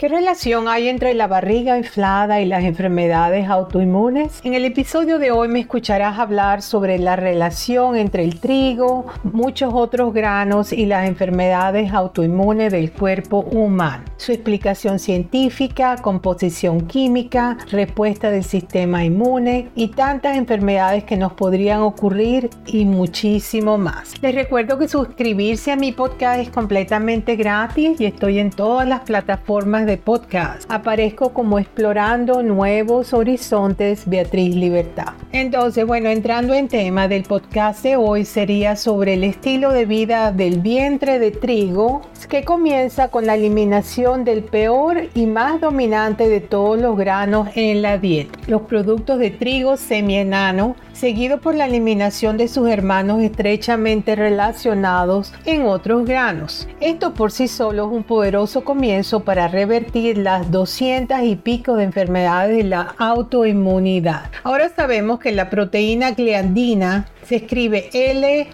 ¿Qué relación hay entre la barriga inflada y las enfermedades autoinmunes? En el episodio de hoy me escucharás hablar sobre la relación entre el trigo, muchos otros granos y las enfermedades autoinmunes del cuerpo humano. Su explicación científica, composición química, respuesta del sistema inmune y tantas enfermedades que nos podrían ocurrir y muchísimo más. Les recuerdo que suscribirse a mi podcast es completamente gratis y estoy en todas las plataformas de podcast. Aparezco como explorando nuevos horizontes Beatriz Libertad. Entonces, bueno, entrando en tema del podcast de hoy sería sobre el estilo de vida del vientre de trigo que comienza con la eliminación del peor y más dominante de todos los granos en la dieta, los productos de trigo semienano, seguido por la eliminación de sus hermanos estrechamente relacionados en otros granos. Esto por sí solo es un poderoso comienzo para revertir las 200 y pico de enfermedades de la autoinmunidad. Ahora sabemos que la proteína gliadina se escribe L-G-L-I-A-D-I-N-A,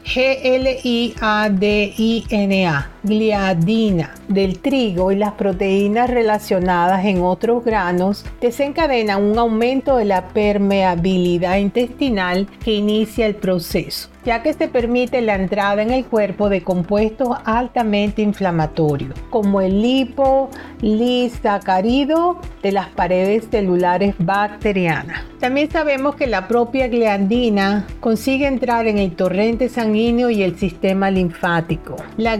gliadina del trigo y las proteínas relacionadas en otros granos desencadenan un aumento de la permeabilidad intestinal que inicia el proceso ya que se permite la entrada en el cuerpo de compuestos altamente inflamatorios, como el liposacárido de las paredes celulares bacterianas. También sabemos que la propia gliandina consigue entrar en el torrente sanguíneo y el sistema linfático. La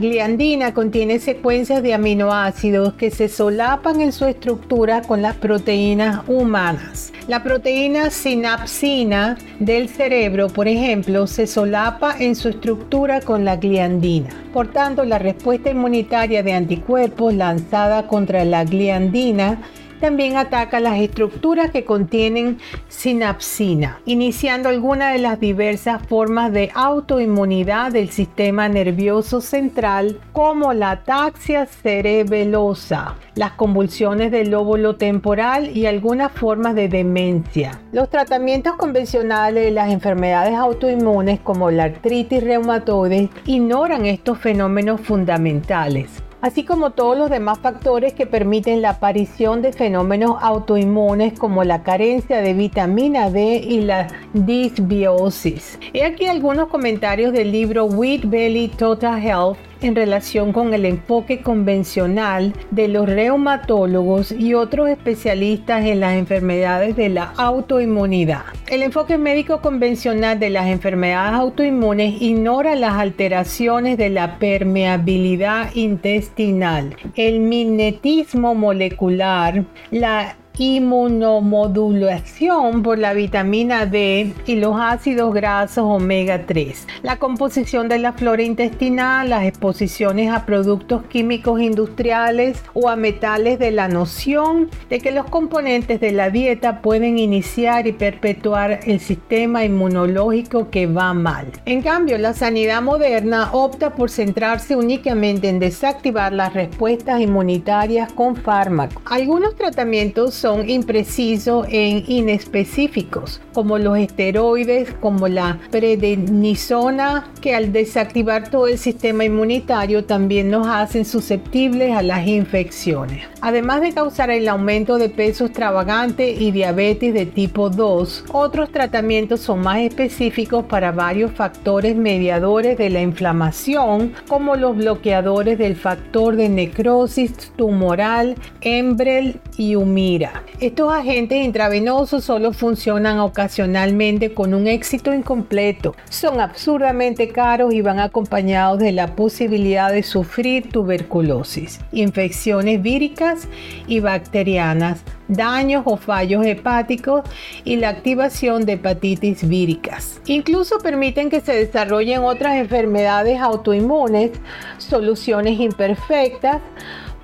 contiene secuencias de aminoácidos que se solapan en su estructura con las proteínas humanas. La proteína sinapsina del cerebro, por ejemplo, se solapa en su estructura con la gliandina. Por tanto, la respuesta inmunitaria de anticuerpos lanzada contra la gliandina también ataca las estructuras que contienen sinapsina, iniciando algunas de las diversas formas de autoinmunidad del sistema nervioso central, como la ataxia cerebelosa, las convulsiones del lóbulo temporal y algunas formas de demencia. Los tratamientos convencionales de las enfermedades autoinmunes, como la artritis reumatoide, ignoran estos fenómenos fundamentales así como todos los demás factores que permiten la aparición de fenómenos autoinmunes como la carencia de vitamina D y la disbiosis. He aquí algunos comentarios del libro Wheat Belly Total Health en relación con el enfoque convencional de los reumatólogos y otros especialistas en las enfermedades de la autoinmunidad. El enfoque médico convencional de las enfermedades autoinmunes ignora las alteraciones de la permeabilidad intestinal, el mimetismo molecular, la inmunomodulación por la vitamina D y los ácidos grasos omega 3, la composición de la flora intestinal, las exposiciones a productos químicos industriales o a metales de la noción de que los componentes de la dieta pueden iniciar y perpetuar el sistema inmunológico que va mal. En cambio, la sanidad moderna opta por centrarse únicamente en desactivar las respuestas inmunitarias con fármacos. Algunos tratamientos son imprecisos e inespecíficos, como los esteroides, como la prednisona, que al desactivar todo el sistema inmunitario también nos hacen susceptibles a las infecciones. Además de causar el aumento de peso extravagante y diabetes de tipo 2, otros tratamientos son más específicos para varios factores mediadores de la inflamación, como los bloqueadores del factor de necrosis tumoral, Embrel y Humira. Estos agentes intravenosos solo funcionan ocasionalmente con un éxito incompleto. Son absurdamente caros y van acompañados de la posibilidad de sufrir tuberculosis, infecciones víricas y bacterianas, daños o fallos hepáticos y la activación de hepatitis víricas. Incluso permiten que se desarrollen otras enfermedades autoinmunes, soluciones imperfectas,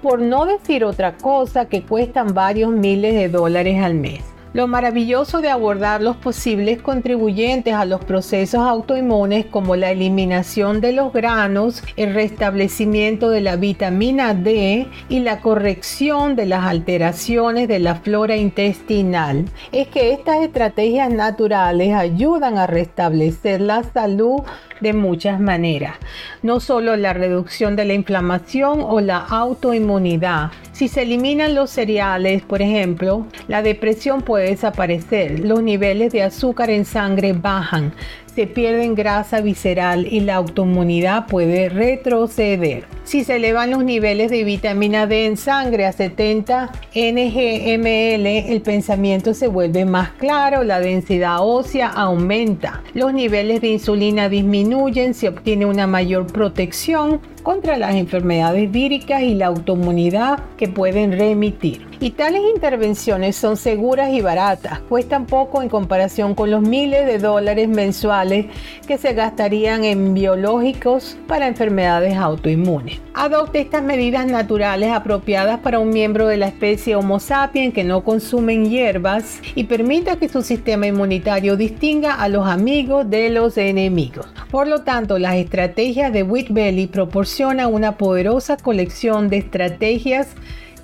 por no decir otra cosa que cuestan varios miles de dólares al mes. Lo maravilloso de abordar los posibles contribuyentes a los procesos autoinmunes como la eliminación de los granos, el restablecimiento de la vitamina D y la corrección de las alteraciones de la flora intestinal es que estas estrategias naturales ayudan a restablecer la salud de muchas maneras, no solo la reducción de la inflamación o la autoinmunidad. Si se eliminan los cereales, por ejemplo, la depresión puede desaparecer, los niveles de azúcar en sangre bajan, se pierde grasa visceral y la autoinmunidad puede retroceder. Si se elevan los niveles de vitamina D en sangre a 70 ngml, el pensamiento se vuelve más claro, la densidad ósea aumenta, los niveles de insulina disminuyen, se obtiene una mayor protección contra las enfermedades víricas y la autoinmunidad que pueden remitir. Y tales intervenciones son seguras y baratas, cuestan poco en comparación con los miles de dólares mensuales que se gastarían en biológicos para enfermedades autoinmunes. Adopte estas medidas naturales apropiadas para un miembro de la especie Homo sapiens que no consumen hierbas y permita que su sistema inmunitario distinga a los amigos de los enemigos. Por lo tanto, las estrategias de Wheat Belly proporcionan una poderosa colección de estrategias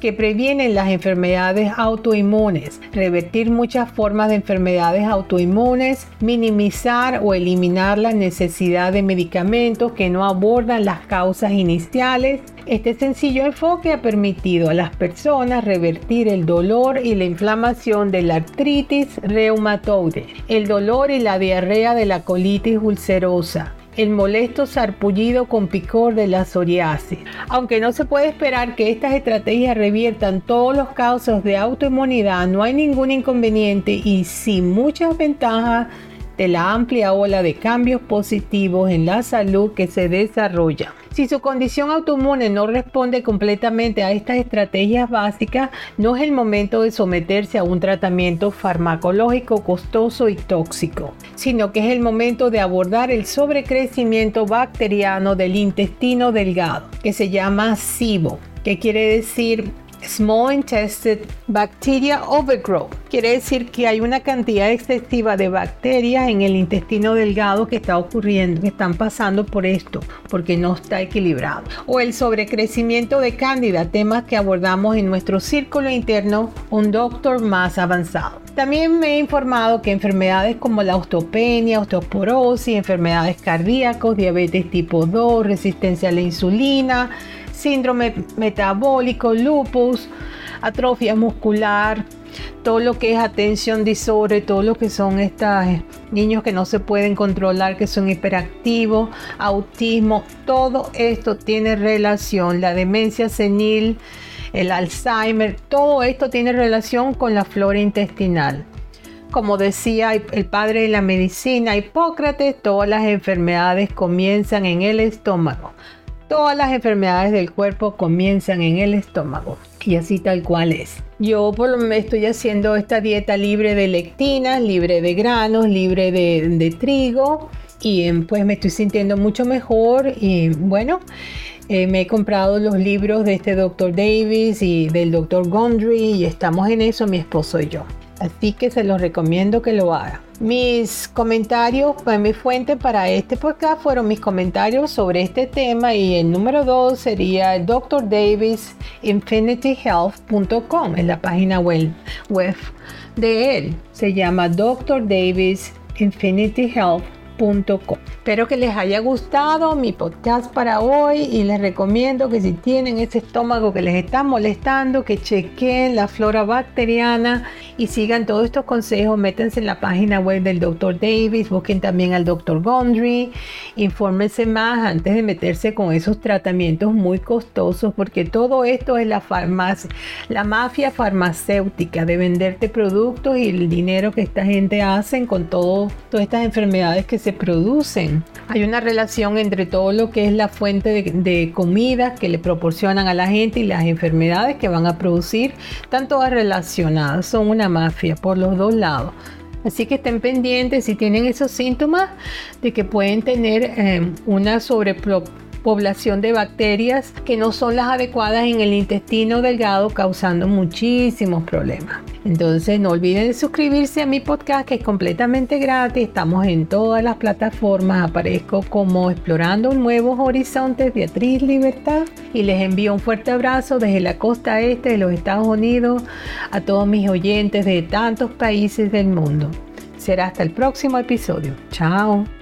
que previenen las enfermedades autoinmunes, revertir muchas formas de enfermedades autoinmunes, minimizar o eliminar la necesidad de medicamentos que no abordan las causas iniciales. Este sencillo enfoque ha permitido a las personas revertir el dolor y la inflamación de la artritis reumatoide, el dolor y la diarrea de la colitis ulcerosa, el molesto sarpullido con picor de la psoriasis. Aunque no se puede esperar que estas estrategias reviertan todos los casos de autoinmunidad, no hay ningún inconveniente y sin muchas ventajas de la amplia ola de cambios positivos en la salud que se desarrolla. Si su condición autoinmune no responde completamente a estas estrategias básicas, no es el momento de someterse a un tratamiento farmacológico costoso y tóxico, sino que es el momento de abordar el sobrecrecimiento bacteriano del intestino delgado, que se llama SIBO, que quiere decir Small Intestine Bacteria Overgrowth. Quiere decir que hay una cantidad excesiva de bacterias en el intestino delgado que está ocurriendo, que están pasando por esto, porque no está equilibrado. O el sobrecrecimiento de cándida, temas que abordamos en nuestro círculo interno, un doctor más avanzado. También me he informado que enfermedades como la osteopenia, osteoporosis, enfermedades cardíacas, diabetes tipo 2, resistencia a la insulina, síndrome metabólico, lupus, atrofia muscular, todo lo que es atención disorder, todo lo que son estos niños que no se pueden controlar, que son hiperactivos, autismo, todo esto tiene relación, la demencia senil, el Alzheimer, todo esto tiene relación con la flora intestinal. Como decía el padre de la medicina, Hipócrates, todas las enfermedades comienzan en el estómago. Todas las enfermedades del cuerpo comienzan en el estómago y así tal cual es. Yo por lo menos estoy haciendo esta dieta libre de lectinas, libre de granos, libre de, trigo y em, pues me estoy sintiendo mucho mejor y bueno, eh, me he comprado los libros de este doctor Davis y del doctor Gondry y estamos en eso mi esposo y yo. Así que se los recomiendo que lo haga. Mis comentarios, pues, mi fuente para este podcast fueron mis comentarios sobre este tema y el número dos sería el Dr. Davis infinityhealth.com en la página web, web de él. Se llama Dr. Davis Infinity Espero que les haya gustado mi podcast para hoy y les recomiendo que si tienen ese estómago que les está molestando, que chequen la flora bacteriana y sigan todos estos consejos. Métanse en la página web del Dr. Davis, busquen también al Dr. Gondry, infórmense más antes de meterse con esos tratamientos muy costosos porque todo esto es la farmacia, la mafia farmacéutica de venderte productos y el dinero que esta gente hace con todas estas enfermedades que se producen. Hay una relación entre todo lo que es la fuente de, comida que le proporcionan a la gente y las enfermedades que van a producir, están todas relacionadas, son una mafia por los dos lados. Así que estén pendientes si tienen esos síntomas de que pueden tener eh, una sobreproducción población de bacterias que no son las adecuadas en el intestino delgado, causando muchísimos problemas. Entonces no olviden de suscribirse a mi podcast que es completamente gratis. Estamos en todas las plataformas. Aparezco como Explorando Nuevos Horizontes Beatriz Libertad. Y les envío un fuerte abrazo desde la costa este de los Estados Unidos a todos mis oyentes de tantos países del mundo. Será hasta el próximo episodio. Chao.